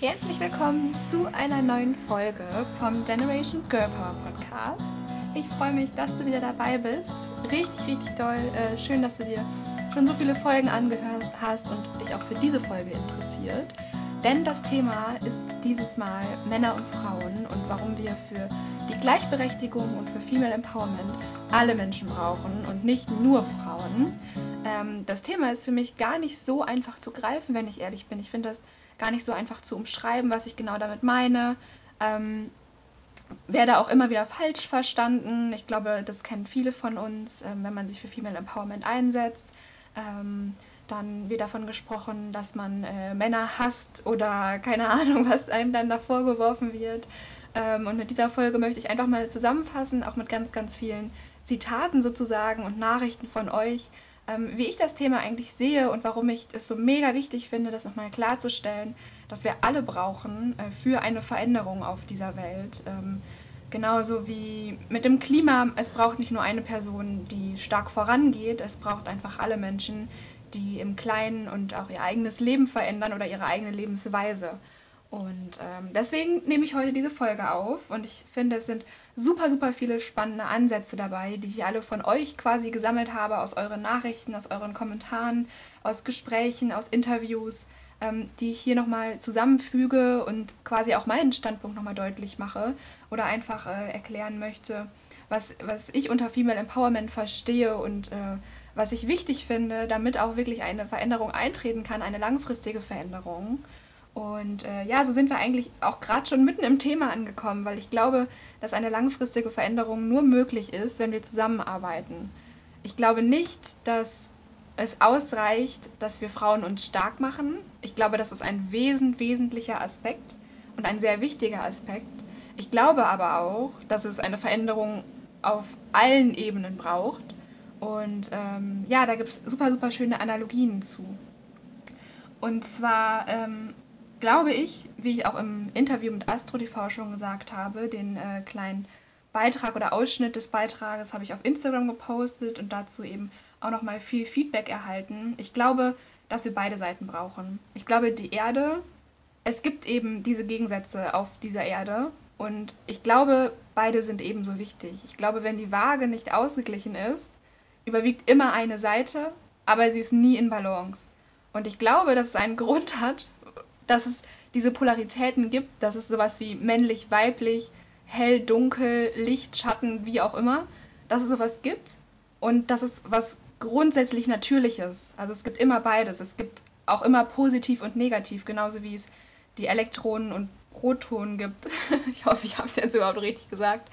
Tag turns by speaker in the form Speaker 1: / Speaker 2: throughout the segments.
Speaker 1: Herzlich willkommen zu einer neuen Folge vom Generation Girl Power Podcast. Ich freue mich, dass du wieder dabei bist. Richtig, richtig toll. Äh, schön, dass du dir schon so viele Folgen angehört hast und dich auch für diese Folge interessiert. Denn das Thema ist dieses Mal Männer und Frauen und warum wir für die Gleichberechtigung und für Female Empowerment alle Menschen brauchen und nicht nur Frauen. Ähm, das Thema ist für mich gar nicht so einfach zu greifen, wenn ich ehrlich bin. Ich finde das gar nicht so einfach zu umschreiben, was ich genau damit meine. Ähm, werde auch immer wieder falsch verstanden. Ich glaube, das kennen viele von uns, ähm, wenn man sich für Female Empowerment einsetzt. Ähm, dann wird davon gesprochen, dass man äh, Männer hasst oder keine Ahnung, was einem dann da vorgeworfen wird. Ähm, und mit dieser Folge möchte ich einfach mal zusammenfassen, auch mit ganz, ganz vielen Zitaten sozusagen und Nachrichten von euch, ähm, wie ich das Thema eigentlich sehe und warum ich es so mega wichtig finde, das nochmal klarzustellen, dass wir alle brauchen äh, für eine Veränderung auf dieser Welt. Ähm, genauso wie mit dem Klima, es braucht nicht nur eine Person, die stark vorangeht, es braucht einfach alle Menschen, die im Kleinen und auch ihr eigenes Leben verändern oder ihre eigene Lebensweise. Und ähm, deswegen nehme ich heute diese Folge auf und ich finde, es sind super, super viele spannende Ansätze dabei, die ich alle von euch quasi gesammelt habe, aus euren Nachrichten, aus euren Kommentaren, aus Gesprächen, aus Interviews, ähm, die ich hier nochmal zusammenfüge und quasi auch meinen Standpunkt nochmal deutlich mache oder einfach äh, erklären möchte, was, was ich unter Female Empowerment verstehe und äh, was ich wichtig finde, damit auch wirklich eine Veränderung eintreten kann, eine langfristige Veränderung. Und äh, ja, so sind wir eigentlich auch gerade schon mitten im Thema angekommen, weil ich glaube, dass eine langfristige Veränderung nur möglich ist, wenn wir zusammenarbeiten. Ich glaube nicht, dass es ausreicht, dass wir Frauen uns stark machen. Ich glaube, das ist ein wesen, wesentlicher Aspekt und ein sehr wichtiger Aspekt. Ich glaube aber auch, dass es eine Veränderung auf allen Ebenen braucht. Und ähm, ja, da gibt es super, super schöne Analogien zu. Und zwar ähm, glaube ich, wie ich auch im Interview mit Astro TV schon gesagt habe, den äh, kleinen Beitrag oder Ausschnitt des Beitrages habe ich auf Instagram gepostet und dazu eben auch nochmal viel Feedback erhalten. Ich glaube, dass wir beide Seiten brauchen. Ich glaube, die Erde, es gibt eben diese Gegensätze auf dieser Erde und ich glaube, beide sind ebenso wichtig. Ich glaube, wenn die Waage nicht ausgeglichen ist, überwiegt immer eine Seite, aber sie ist nie in Balance. Und ich glaube, dass es einen Grund hat, dass es diese Polaritäten gibt, dass es sowas wie männlich, weiblich, hell, dunkel, Licht, Schatten, wie auch immer, dass es sowas gibt und dass es was grundsätzlich Natürliches. Also es gibt immer beides. Es gibt auch immer positiv und negativ, genauso wie es die Elektronen und Protonen gibt. ich hoffe, ich habe es jetzt überhaupt richtig gesagt.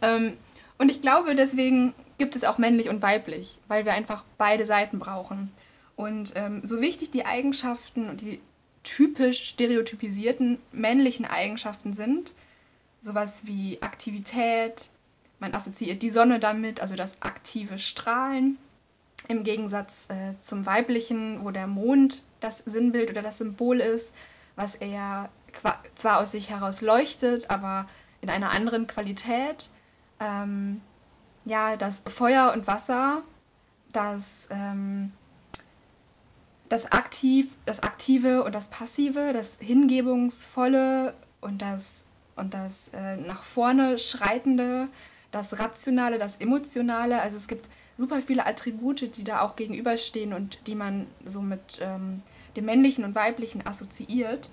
Speaker 1: Ähm, und ich glaube, deswegen gibt es auch männlich und weiblich, weil wir einfach beide Seiten brauchen. Und ähm, so wichtig die Eigenschaften und die typisch stereotypisierten männlichen Eigenschaften sind. Sowas wie Aktivität, man assoziiert die Sonne damit, also das aktive Strahlen. Im Gegensatz äh, zum weiblichen, wo der Mond das Sinnbild oder das Symbol ist, was eher zwar aus sich heraus leuchtet, aber in einer anderen Qualität. Ähm, ja, das Feuer und Wasser, das ähm, das Aktiv, das Aktive und das Passive, das Hingebungsvolle und das, und das äh, nach vorne Schreitende, das Rationale, das Emotionale. Also es gibt super viele Attribute, die da auch gegenüberstehen und die man so mit ähm, dem männlichen und weiblichen assoziiert.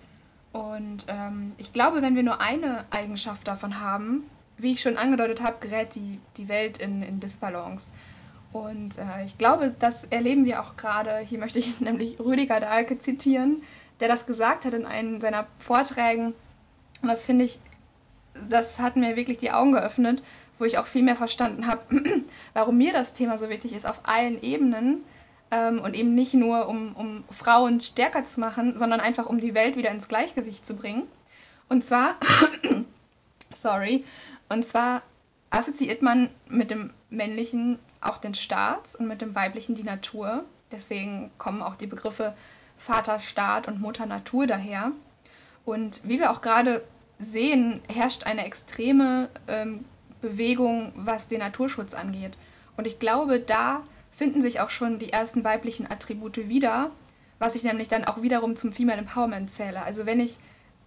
Speaker 1: Und ähm, ich glaube, wenn wir nur eine Eigenschaft davon haben, wie ich schon angedeutet habe, gerät die, die Welt in, in Disbalance. Und äh, ich glaube, das erleben wir auch gerade. Hier möchte ich nämlich Rüdiger Dahlke zitieren, der das gesagt hat in einem seiner Vorträgen. Und das finde ich, das hat mir wirklich die Augen geöffnet, wo ich auch viel mehr verstanden habe, warum mir das Thema so wichtig ist auf allen Ebenen. Ähm, und eben nicht nur, um, um Frauen stärker zu machen, sondern einfach, um die Welt wieder ins Gleichgewicht zu bringen. Und zwar, sorry, und zwar assoziiert man mit dem männlichen auch den Staat und mit dem weiblichen die Natur. Deswegen kommen auch die Begriffe Vater Staat und Mutter Natur daher. Und wie wir auch gerade sehen, herrscht eine extreme ähm, Bewegung, was den Naturschutz angeht. Und ich glaube, da finden sich auch schon die ersten weiblichen Attribute wieder, was ich nämlich dann auch wiederum zum Female Empowerment zähle. Also wenn ich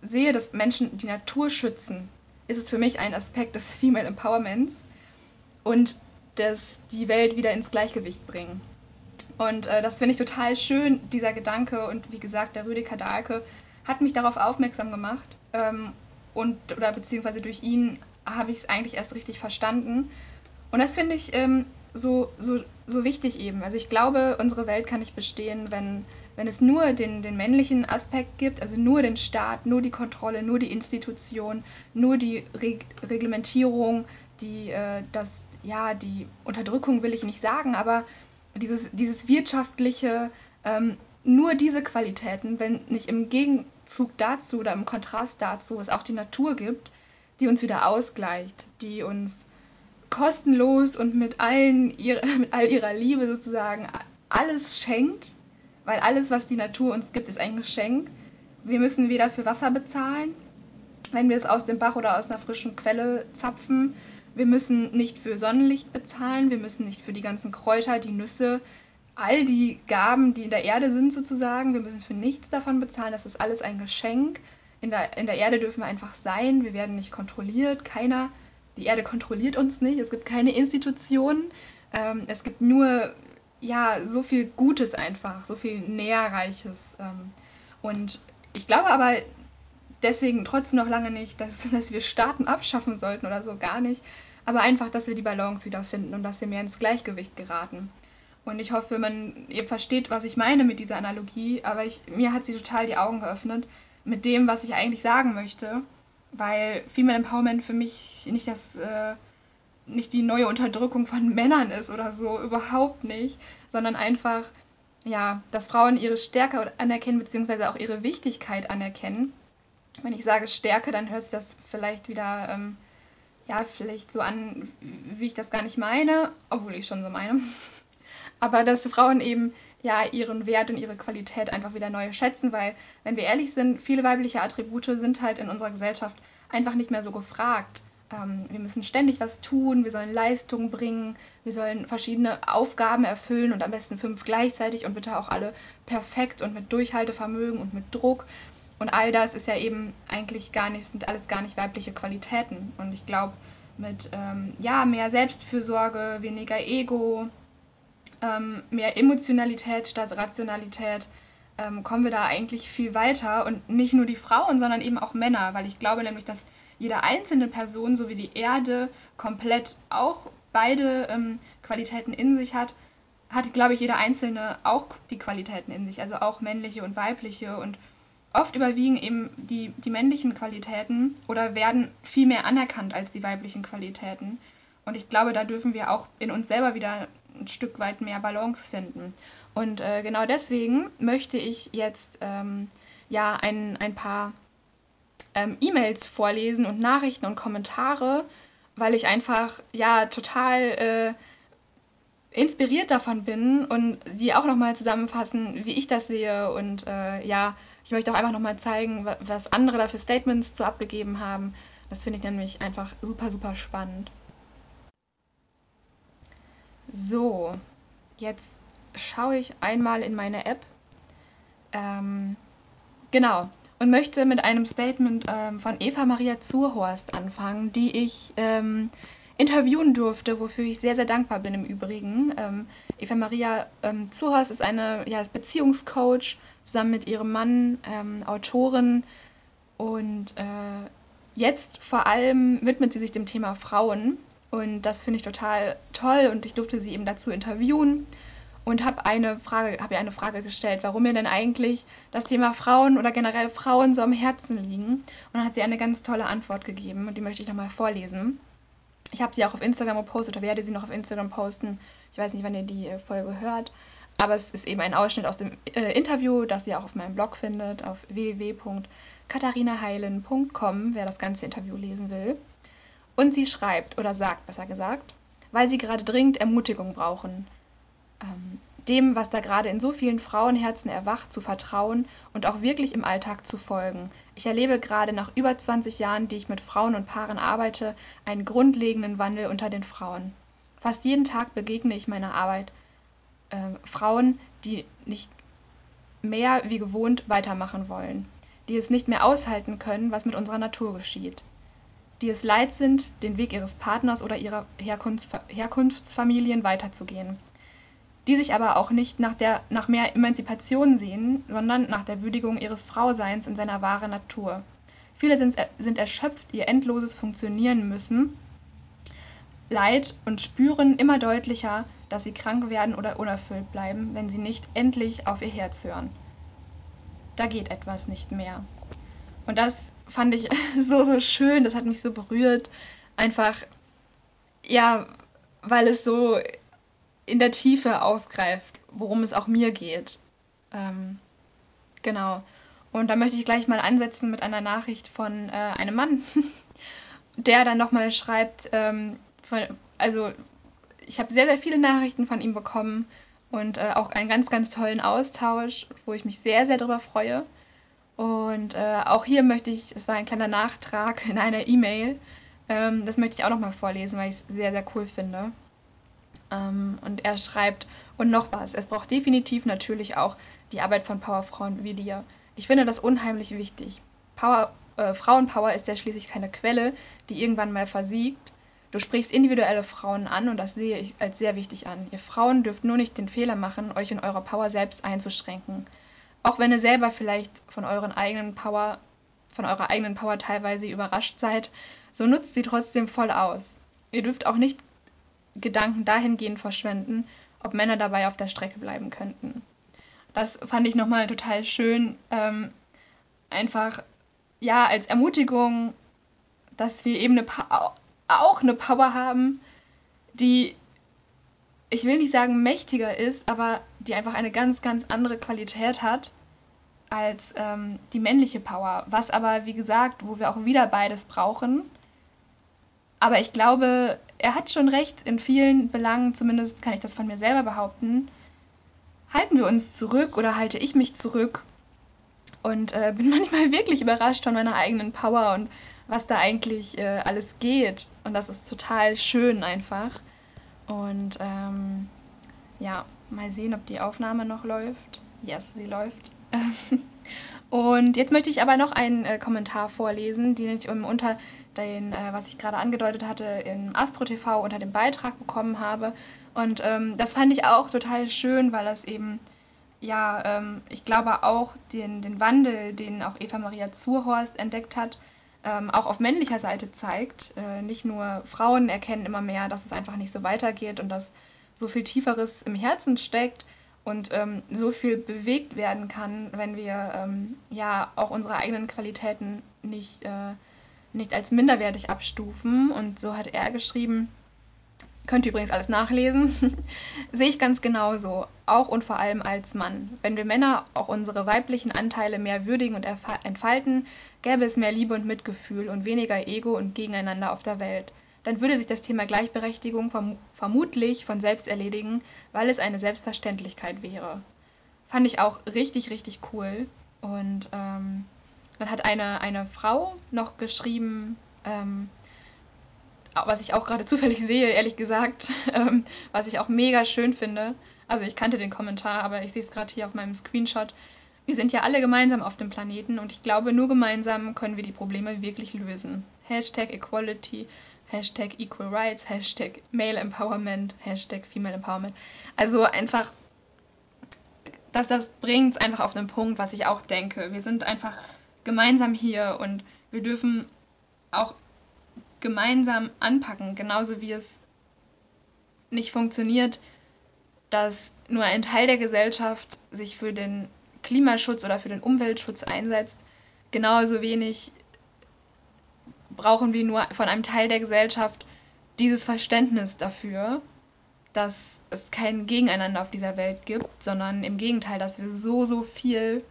Speaker 1: sehe, dass Menschen die Natur schützen, ist es für mich ein Aspekt des Female Empowerments und das die Welt wieder ins Gleichgewicht bringen. Und äh, das finde ich total schön, dieser Gedanke. Und wie gesagt, der Rüdiger Dahlke hat mich darauf aufmerksam gemacht. Ähm, und, oder beziehungsweise durch ihn habe ich es eigentlich erst richtig verstanden. Und das finde ich ähm, so, so, so wichtig eben. Also ich glaube, unsere Welt kann nicht bestehen, wenn, wenn es nur den, den männlichen Aspekt gibt, also nur den Staat, nur die Kontrolle, nur die Institution, nur die Reg Reglementierung, die, äh, das, ja, die Unterdrückung will ich nicht sagen, aber dieses, dieses wirtschaftliche, ähm, nur diese Qualitäten, wenn nicht im Gegenzug dazu oder im Kontrast dazu es auch die Natur gibt, die uns wieder ausgleicht, die uns kostenlos und mit, allen ihre, mit all ihrer Liebe sozusagen alles schenkt, weil alles, was die Natur uns gibt, ist ein Geschenk. Wir müssen weder für Wasser bezahlen, wenn wir es aus dem Bach oder aus einer frischen Quelle zapfen. Wir müssen nicht für Sonnenlicht bezahlen, wir müssen nicht für die ganzen Kräuter, die Nüsse, all die Gaben, die in der Erde sind sozusagen, wir müssen für nichts davon bezahlen. Das ist alles ein Geschenk. In der, in der Erde dürfen wir einfach sein, wir werden nicht kontrolliert, keiner, die Erde kontrolliert uns nicht, es gibt keine Institutionen, ähm, es gibt nur ja, so viel Gutes einfach, so viel Näherreiches. Ähm, und ich glaube aber, deswegen trotzdem noch lange nicht, dass, dass wir Staaten abschaffen sollten oder so, gar nicht. Aber einfach, dass wir die Balance wiederfinden und dass wir mehr ins Gleichgewicht geraten. Und ich hoffe, man, ihr versteht, was ich meine mit dieser Analogie, aber ich, mir hat sie total die Augen geöffnet mit dem, was ich eigentlich sagen möchte, weil Female Empowerment für mich nicht das, äh, nicht die neue Unterdrückung von Männern ist oder so, überhaupt nicht, sondern einfach, ja, dass Frauen ihre Stärke anerkennen, beziehungsweise auch ihre Wichtigkeit anerkennen wenn ich sage Stärke, dann hört sich das vielleicht wieder, ähm, ja, vielleicht so an, wie ich das gar nicht meine, obwohl ich schon so meine. Aber dass Frauen eben ja ihren Wert und ihre Qualität einfach wieder neu schätzen, weil, wenn wir ehrlich sind, viele weibliche Attribute sind halt in unserer Gesellschaft einfach nicht mehr so gefragt. Ähm, wir müssen ständig was tun, wir sollen Leistungen bringen, wir sollen verschiedene Aufgaben erfüllen und am besten fünf gleichzeitig und bitte auch alle perfekt und mit Durchhaltevermögen und mit Druck. Und all das ist ja eben eigentlich gar nicht, sind alles gar nicht weibliche Qualitäten. Und ich glaube, mit ähm, ja, mehr Selbstfürsorge, weniger Ego, ähm, mehr Emotionalität statt Rationalität, ähm, kommen wir da eigentlich viel weiter. Und nicht nur die Frauen, sondern eben auch Männer, weil ich glaube nämlich, dass jede einzelne Person, so wie die Erde, komplett auch beide ähm, Qualitäten in sich hat, hat, glaube ich, jeder Einzelne auch die Qualitäten in sich, also auch männliche und weibliche und Oft überwiegen eben die, die männlichen Qualitäten oder werden viel mehr anerkannt als die weiblichen Qualitäten. Und ich glaube, da dürfen wir auch in uns selber wieder ein Stück weit mehr Balance finden. Und äh, genau deswegen möchte ich jetzt ähm, ja ein, ein paar ähm, E-Mails vorlesen und Nachrichten und Kommentare, weil ich einfach ja total äh, inspiriert davon bin und die auch nochmal zusammenfassen, wie ich das sehe und äh, ja, ich möchte auch einfach nochmal zeigen, was andere da für Statements zu abgegeben haben. Das finde ich nämlich einfach super, super spannend. So, jetzt schaue ich einmal in meine App. Ähm, genau. Und möchte mit einem Statement ähm, von Eva Maria Zurhorst anfangen, die ich ähm, interviewen durfte, wofür ich sehr, sehr dankbar bin im Übrigen. Ähm, Eva Maria ähm, Zuhas ist eine ja, ist Beziehungscoach zusammen mit ihrem Mann, ähm, Autorin und äh, jetzt vor allem widmet sie sich dem Thema Frauen und das finde ich total toll und ich durfte sie eben dazu interviewen und habe eine Frage, habe ihr eine Frage gestellt, warum mir denn eigentlich das Thema Frauen oder generell Frauen so am Herzen liegen. Und dann hat sie eine ganz tolle Antwort gegeben und die möchte ich nochmal vorlesen. Ich habe sie auch auf Instagram gepostet oder werde sie noch auf Instagram posten. Ich weiß nicht, wann ihr die äh, Folge hört. Aber es ist eben ein Ausschnitt aus dem äh, Interview, das ihr auch auf meinem Blog findet, auf www.katharinaheilen.com, wer das ganze Interview lesen will. Und sie schreibt, oder sagt besser gesagt, weil sie gerade dringend Ermutigung brauchen. Ähm, dem, was da gerade in so vielen Frauenherzen erwacht, zu vertrauen und auch wirklich im Alltag zu folgen. Ich erlebe gerade nach über 20 Jahren, die ich mit Frauen und Paaren arbeite, einen grundlegenden Wandel unter den Frauen. Fast jeden Tag begegne ich meiner Arbeit äh, Frauen, die nicht mehr wie gewohnt weitermachen wollen, die es nicht mehr aushalten können, was mit unserer Natur geschieht, die es leid sind, den Weg ihres Partners oder ihrer Herkunfts Herkunftsfamilien weiterzugehen, die sich aber auch nicht nach, der, nach mehr Emanzipation sehen, sondern nach der Würdigung ihres Frauseins in seiner wahren Natur. Viele sind, sind erschöpft, ihr endloses Funktionieren müssen, leid und spüren immer deutlicher, dass sie krank werden oder unerfüllt bleiben, wenn sie nicht endlich auf ihr Herz hören. Da geht etwas nicht mehr. Und das fand ich so, so schön, das hat mich so berührt. Einfach, ja, weil es so in der Tiefe aufgreift, worum es auch mir geht. Ähm, genau. Und da möchte ich gleich mal ansetzen mit einer Nachricht von äh, einem Mann, der dann nochmal schreibt, ähm, von, also ich habe sehr, sehr viele Nachrichten von ihm bekommen und äh, auch einen ganz, ganz tollen Austausch, wo ich mich sehr, sehr darüber freue. Und äh, auch hier möchte ich, es war ein kleiner Nachtrag in einer E-Mail, ähm, das möchte ich auch nochmal vorlesen, weil ich es sehr, sehr cool finde. Ähm, und er schreibt, und noch was, es braucht definitiv natürlich auch die Arbeit von Powerfrauen wie dir. Ich finde das unheimlich wichtig. Power, äh, Frauenpower ist ja schließlich keine Quelle, die irgendwann mal versiegt. Du sprichst individuelle Frauen an und das sehe ich als sehr wichtig an. Ihr Frauen dürft nur nicht den Fehler machen, euch in eurer Power selbst einzuschränken. Auch wenn ihr selber vielleicht von euren eigenen Power, von eurer eigenen Power teilweise überrascht seid, so nutzt sie trotzdem voll aus. Ihr dürft auch nicht Gedanken dahingehend verschwenden, ob Männer dabei auf der Strecke bleiben könnten. Das fand ich nochmal total schön. Ähm, einfach, ja, als Ermutigung, dass wir eben eine auch eine Power haben, die, ich will nicht sagen mächtiger ist, aber die einfach eine ganz, ganz andere Qualität hat als ähm, die männliche Power. Was aber, wie gesagt, wo wir auch wieder beides brauchen. Aber ich glaube, er hat schon recht, in vielen Belangen, zumindest kann ich das von mir selber behaupten, halten wir uns zurück oder halte ich mich zurück und äh, bin manchmal wirklich überrascht von meiner eigenen Power und was da eigentlich äh, alles geht. Und das ist total schön einfach. Und ähm, ja, mal sehen, ob die Aufnahme noch läuft. Yes, sie läuft. Und jetzt möchte ich aber noch einen äh, Kommentar vorlesen, den ich um, unter den, äh, was ich gerade angedeutet hatte, im Astro TV unter dem Beitrag bekommen habe. Und ähm, das fand ich auch total schön, weil das eben, ja, ähm, ich glaube auch den, den Wandel, den auch Eva Maria Zurhorst entdeckt hat, ähm, auch auf männlicher Seite zeigt. Äh, nicht nur Frauen erkennen immer mehr, dass es einfach nicht so weitergeht und dass so viel Tieferes im Herzen steckt und ähm, so viel bewegt werden kann, wenn wir ähm, ja auch unsere eigenen Qualitäten nicht, äh, nicht als minderwertig abstufen. Und so hat er geschrieben, könnt ihr übrigens alles nachlesen, sehe ich ganz genauso, auch und vor allem als Mann. Wenn wir Männer auch unsere weiblichen Anteile mehr würdigen und entfalten, gäbe es mehr Liebe und Mitgefühl und weniger Ego und Gegeneinander auf der Welt dann würde sich das Thema Gleichberechtigung verm vermutlich von selbst erledigen, weil es eine Selbstverständlichkeit wäre. Fand ich auch richtig, richtig cool. Und ähm, dann hat eine, eine Frau noch geschrieben, ähm, was ich auch gerade zufällig sehe, ehrlich gesagt, ähm, was ich auch mega schön finde. Also ich kannte den Kommentar, aber ich sehe es gerade hier auf meinem Screenshot. Wir sind ja alle gemeinsam auf dem Planeten und ich glaube, nur gemeinsam können wir die Probleme wirklich lösen. Hashtag Equality Hashtag Equal Rights, Hashtag Male Empowerment, Hashtag Female Empowerment. Also einfach, dass das bringt einfach auf den Punkt, was ich auch denke. Wir sind einfach gemeinsam hier und wir dürfen auch gemeinsam anpacken, genauso wie es nicht funktioniert, dass nur ein Teil der Gesellschaft sich für den Klimaschutz oder für den Umweltschutz einsetzt, genauso wenig brauchen wir nur von einem Teil der Gesellschaft dieses Verständnis dafür, dass es kein Gegeneinander auf dieser Welt gibt, sondern im Gegenteil, dass wir so, so viel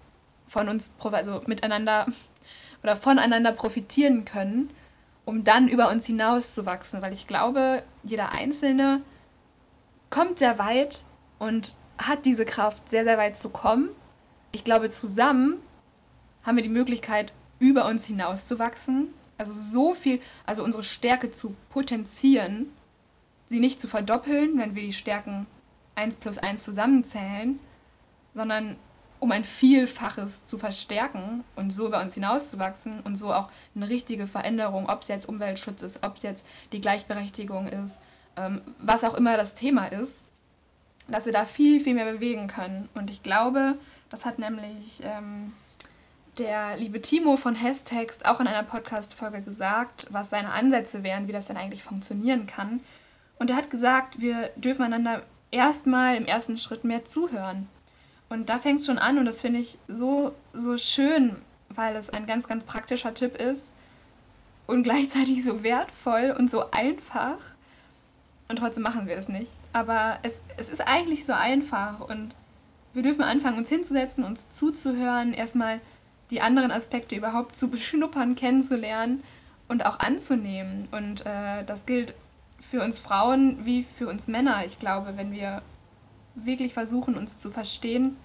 Speaker 1: von uns, also miteinander oder voneinander profitieren können, um dann über uns hinaus zu wachsen. Weil ich glaube, jeder Einzelne kommt sehr weit und hat diese Kraft, sehr, sehr weit zu kommen. Ich glaube, zusammen haben wir die Möglichkeit, über uns hinaus zu wachsen also so viel, also unsere Stärke zu potenzieren, sie nicht zu verdoppeln, wenn wir die Stärken 1 plus 1 zusammenzählen, sondern um ein Vielfaches zu verstärken und so über uns hinauszuwachsen und so auch eine richtige Veränderung, ob es jetzt Umweltschutz ist, ob es jetzt die Gleichberechtigung ist, ähm, was auch immer das Thema ist, dass wir da viel, viel mehr bewegen können. Und ich glaube, das hat nämlich ähm, der liebe Timo von Hestext auch in einer Podcast-Folge gesagt, was seine Ansätze wären, wie das denn eigentlich funktionieren kann. Und er hat gesagt, wir dürfen einander erstmal im ersten Schritt mehr zuhören. Und da fängt es schon an und das finde ich so, so schön, weil es ein ganz, ganz praktischer Tipp ist und gleichzeitig so wertvoll und so einfach. Und trotzdem machen wir es nicht. Aber es, es ist eigentlich so einfach und wir dürfen anfangen, uns hinzusetzen, uns zuzuhören, erstmal die anderen Aspekte überhaupt zu beschnuppern, kennenzulernen und auch anzunehmen. Und äh, das gilt für uns Frauen wie für uns Männer. Ich glaube, wenn wir wirklich versuchen, uns zu verstehen,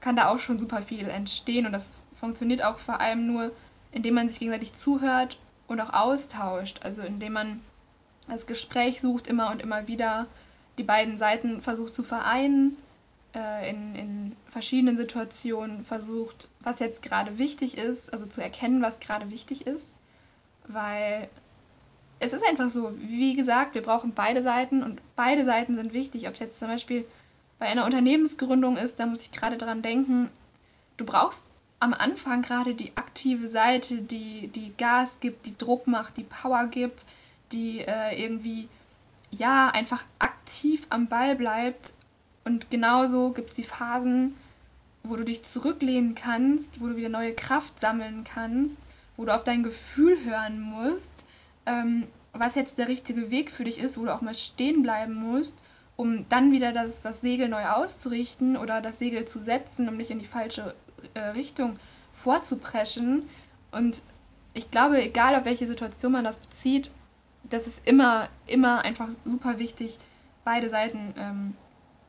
Speaker 1: kann da auch schon super viel entstehen. Und das funktioniert auch vor allem nur, indem man sich gegenseitig zuhört und auch austauscht. Also indem man das Gespräch sucht immer und immer wieder, die beiden Seiten versucht zu vereinen, äh, in, in verschiedenen Situationen versucht, was jetzt gerade wichtig ist, also zu erkennen, was gerade wichtig ist. Weil es ist einfach so, wie gesagt, wir brauchen beide Seiten und beide Seiten sind wichtig. Ob es jetzt zum Beispiel bei einer Unternehmensgründung ist, da muss ich gerade dran denken, du brauchst am Anfang gerade die aktive Seite, die, die Gas gibt, die Druck macht, die Power gibt, die äh, irgendwie ja einfach aktiv am Ball bleibt. Und genauso gibt es die Phasen, wo du dich zurücklehnen kannst, wo du wieder neue Kraft sammeln kannst, wo du auf dein Gefühl hören musst, ähm, was jetzt der richtige Weg für dich ist, wo du auch mal stehen bleiben musst um dann wieder das, das Segel neu auszurichten oder das Segel zu setzen, um nicht in die falsche äh, Richtung vorzupreschen. Und ich glaube, egal auf welche Situation man das bezieht, das ist immer, immer einfach super wichtig, beide Seiten ähm,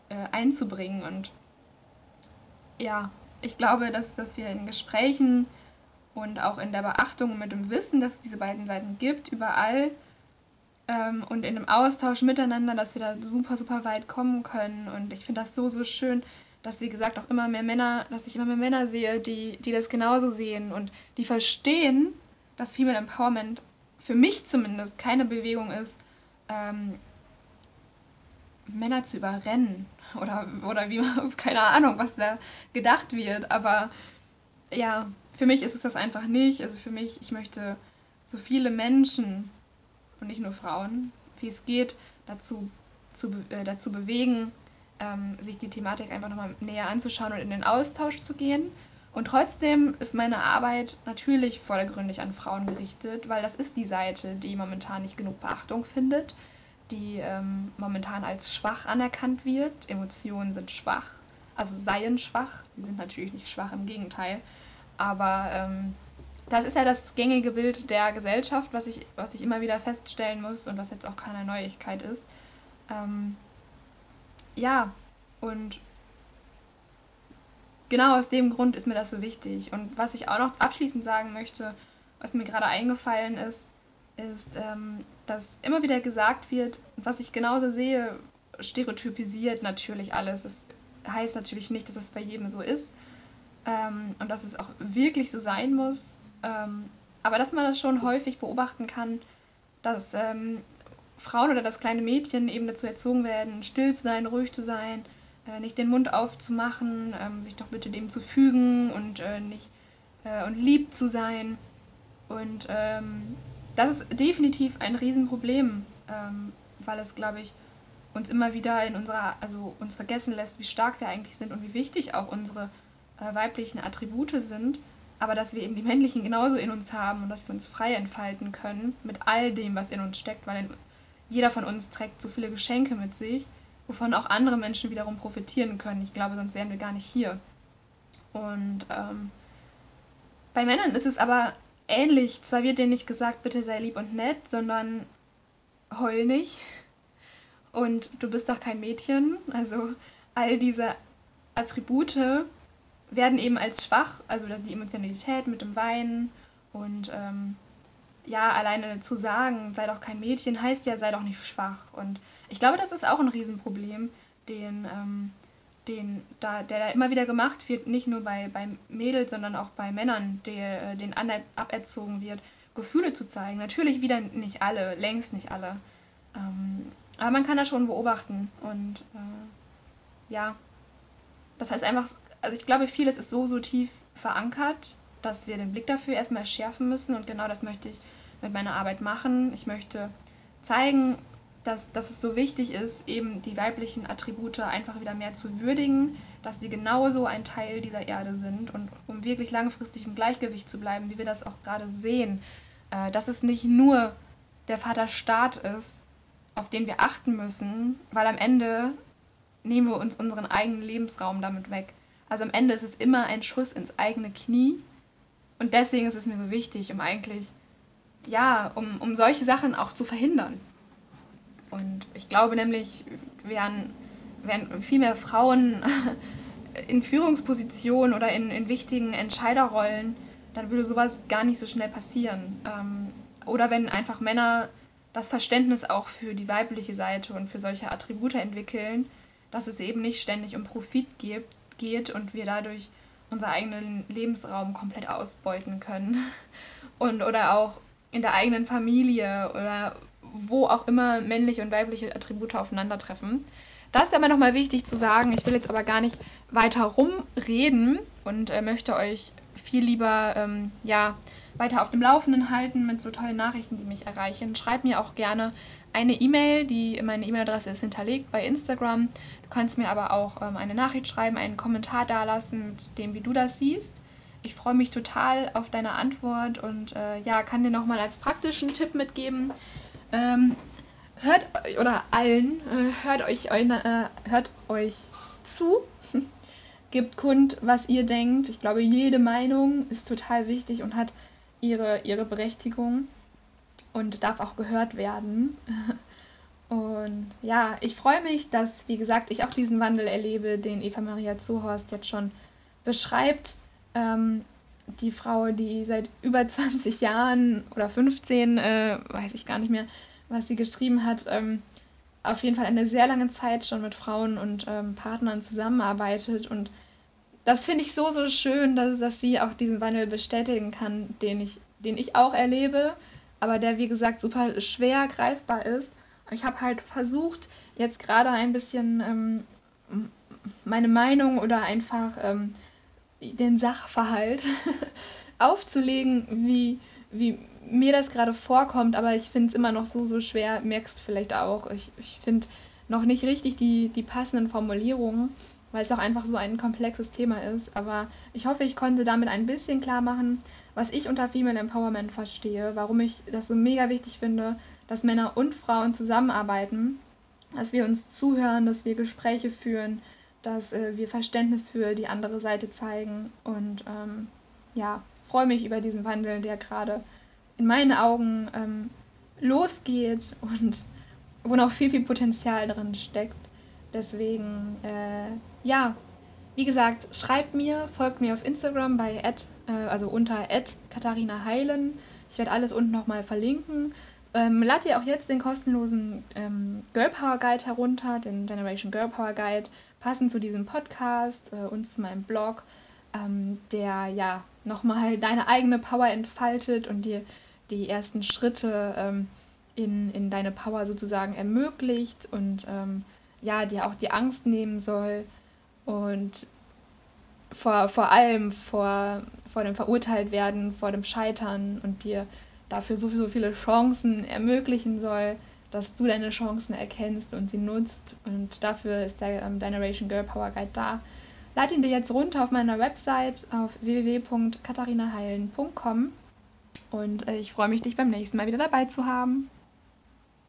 Speaker 1: äh, einzubringen. Und ja, ich glaube, dass, dass wir in Gesprächen und auch in der Beachtung und mit dem Wissen, dass es diese beiden Seiten gibt, überall ähm, und in dem Austausch miteinander, dass wir da super, super weit kommen können. Und ich finde das so, so schön, dass, wie gesagt, auch immer mehr Männer, dass ich immer mehr Männer sehe, die, die das genauso sehen und die verstehen, dass Female Empowerment für mich zumindest keine Bewegung ist, ähm, Männer zu überrennen oder, oder wie man, keine Ahnung, was da gedacht wird. Aber ja, für mich ist es das einfach nicht. Also für mich, ich möchte so viele Menschen und nicht nur Frauen, wie es geht, dazu, zu, äh, dazu bewegen, ähm, sich die Thematik einfach nochmal näher anzuschauen und in den Austausch zu gehen. Und trotzdem ist meine Arbeit natürlich vordergründig an Frauen gerichtet, weil das ist die Seite, die momentan nicht genug Beachtung findet, die ähm, momentan als schwach anerkannt wird. Emotionen sind schwach, also seien schwach. Die sind natürlich nicht schwach, im Gegenteil. Aber ähm, das ist ja das gängige Bild der Gesellschaft, was ich, was ich immer wieder feststellen muss und was jetzt auch keine Neuigkeit ist. Ähm, ja, und genau aus dem Grund ist mir das so wichtig. Und was ich auch noch abschließend sagen möchte, was mir gerade eingefallen ist, ist, ähm, dass immer wieder gesagt wird, was ich genauso sehe, stereotypisiert natürlich alles. Das heißt natürlich nicht, dass es bei jedem so ist ähm, und dass es auch wirklich so sein muss. Ähm, aber dass man das schon häufig beobachten kann, dass ähm, Frauen oder das kleine Mädchen eben dazu erzogen werden, still zu sein, ruhig zu sein, äh, nicht den Mund aufzumachen, ähm, sich doch bitte dem zu fügen und äh, nicht äh, und lieb zu sein. Und ähm, das ist definitiv ein Riesenproblem, ähm, weil es, glaube ich, uns immer wieder in unserer, also uns vergessen lässt, wie stark wir eigentlich sind und wie wichtig auch unsere äh, weiblichen Attribute sind aber dass wir eben die männlichen genauso in uns haben und dass wir uns frei entfalten können mit all dem, was in uns steckt, weil jeder von uns trägt so viele Geschenke mit sich, wovon auch andere Menschen wiederum profitieren können. Ich glaube, sonst wären wir gar nicht hier. Und ähm, bei Männern ist es aber ähnlich. Zwar wird denen nicht gesagt, bitte sei lieb und nett, sondern heul nicht. Und du bist doch kein Mädchen. Also all diese Attribute werden eben als schwach, also die Emotionalität mit dem Weinen und ähm, ja, alleine zu sagen, sei doch kein Mädchen, heißt ja, sei doch nicht schwach. Und ich glaube, das ist auch ein Riesenproblem, den, ähm, den, da, der da immer wieder gemacht wird, nicht nur bei, bei Mädels, sondern auch bei Männern, der, äh, denen aberzogen wird, Gefühle zu zeigen. Natürlich wieder nicht alle, längst nicht alle. Ähm, aber man kann das schon beobachten. Und äh, ja, das heißt einfach, also ich glaube, vieles ist so, so tief verankert, dass wir den Blick dafür erstmal schärfen müssen. Und genau das möchte ich mit meiner Arbeit machen. Ich möchte zeigen, dass, dass es so wichtig ist, eben die weiblichen Attribute einfach wieder mehr zu würdigen, dass sie genauso ein Teil dieser Erde sind und um wirklich langfristig im Gleichgewicht zu bleiben, wie wir das auch gerade sehen, äh, dass es nicht nur der Vaterstaat ist, auf den wir achten müssen, weil am Ende nehmen wir uns unseren eigenen Lebensraum damit weg. Also am Ende ist es immer ein Schuss ins eigene Knie und deswegen ist es mir so wichtig, um eigentlich, ja, um, um solche Sachen auch zu verhindern. Und ich glaube nämlich, wären, wären viel mehr Frauen in Führungspositionen oder in, in wichtigen Entscheiderrollen, dann würde sowas gar nicht so schnell passieren. Ähm, oder wenn einfach Männer das Verständnis auch für die weibliche Seite und für solche Attribute entwickeln, dass es eben nicht ständig um Profit geht, geht und wir dadurch unseren eigenen Lebensraum komplett ausbeuten können. Und oder auch in der eigenen Familie oder wo auch immer männliche und weibliche Attribute aufeinandertreffen. Das ist aber nochmal wichtig zu sagen. Ich will jetzt aber gar nicht weiter rumreden und äh, möchte euch viel lieber ähm, ja, weiter auf dem Laufenden halten mit so tollen Nachrichten, die mich erreichen. Schreib mir auch gerne eine E-Mail, die meine E-Mail-Adresse ist hinterlegt bei Instagram. Du kannst mir aber auch ähm, eine Nachricht schreiben, einen Kommentar dalassen mit dem, wie du das siehst. Ich freue mich total auf deine Antwort und äh, ja, kann dir nochmal als praktischen Tipp mitgeben. Ähm, hört oder allen, äh, hört euch äh, hört euch zu. Gebt kund, was ihr denkt. Ich glaube, jede Meinung ist total wichtig und hat ihre, ihre Berechtigung und darf auch gehört werden. Und ja, ich freue mich, dass, wie gesagt, ich auch diesen Wandel erlebe, den Eva Maria Zuhorst jetzt schon beschreibt. Ähm, die Frau, die seit über 20 Jahren oder 15, äh, weiß ich gar nicht mehr, was sie geschrieben hat, ähm, auf jeden Fall eine sehr lange Zeit schon mit Frauen und ähm, Partnern zusammenarbeitet. Und das finde ich so, so schön, dass, dass sie auch diesen Wandel bestätigen kann, den ich, den ich auch erlebe, aber der, wie gesagt, super schwer greifbar ist. Ich habe halt versucht, jetzt gerade ein bisschen ähm, meine Meinung oder einfach ähm, den Sachverhalt aufzulegen, wie, wie mir das gerade vorkommt, aber ich finde es immer noch so, so schwer, merkst vielleicht auch. Ich, ich finde noch nicht richtig die, die passenden Formulierungen, weil es auch einfach so ein komplexes Thema ist. Aber ich hoffe, ich konnte damit ein bisschen klar machen, was ich unter Female Empowerment verstehe, warum ich das so mega wichtig finde, dass Männer und Frauen zusammenarbeiten, dass wir uns zuhören, dass wir Gespräche führen, dass äh, wir Verständnis für die andere Seite zeigen und ähm, ja, freue mich über diesen Wandel, der gerade in meinen Augen ähm, losgeht und wo noch viel, viel Potenzial drin steckt. Deswegen, äh, ja, wie gesagt, schreibt mir, folgt mir auf Instagram bei at, äh, also unter Katharina Heilen. Ich werde alles unten nochmal verlinken. Ähm, lad ihr auch jetzt den kostenlosen ähm, Girl Power Guide herunter, den Generation Girl Power Guide, passend zu diesem Podcast äh, und zu meinem Blog, ähm, der ja nochmal deine eigene Power entfaltet und dir die ersten Schritte ähm, in, in deine Power sozusagen ermöglicht und ähm, ja, dir auch die Angst nehmen soll und vor, vor allem vor, vor dem Verurteiltwerden, vor dem Scheitern und dir dafür so, viele Chancen ermöglichen soll, dass du deine Chancen erkennst und sie nutzt. Und dafür ist der ähm, Generation Girl Power Guide da. Lade ihn dir jetzt runter auf meiner Website auf www.katharinaheilen.com und äh, ich freue mich, dich beim nächsten Mal wieder dabei zu haben.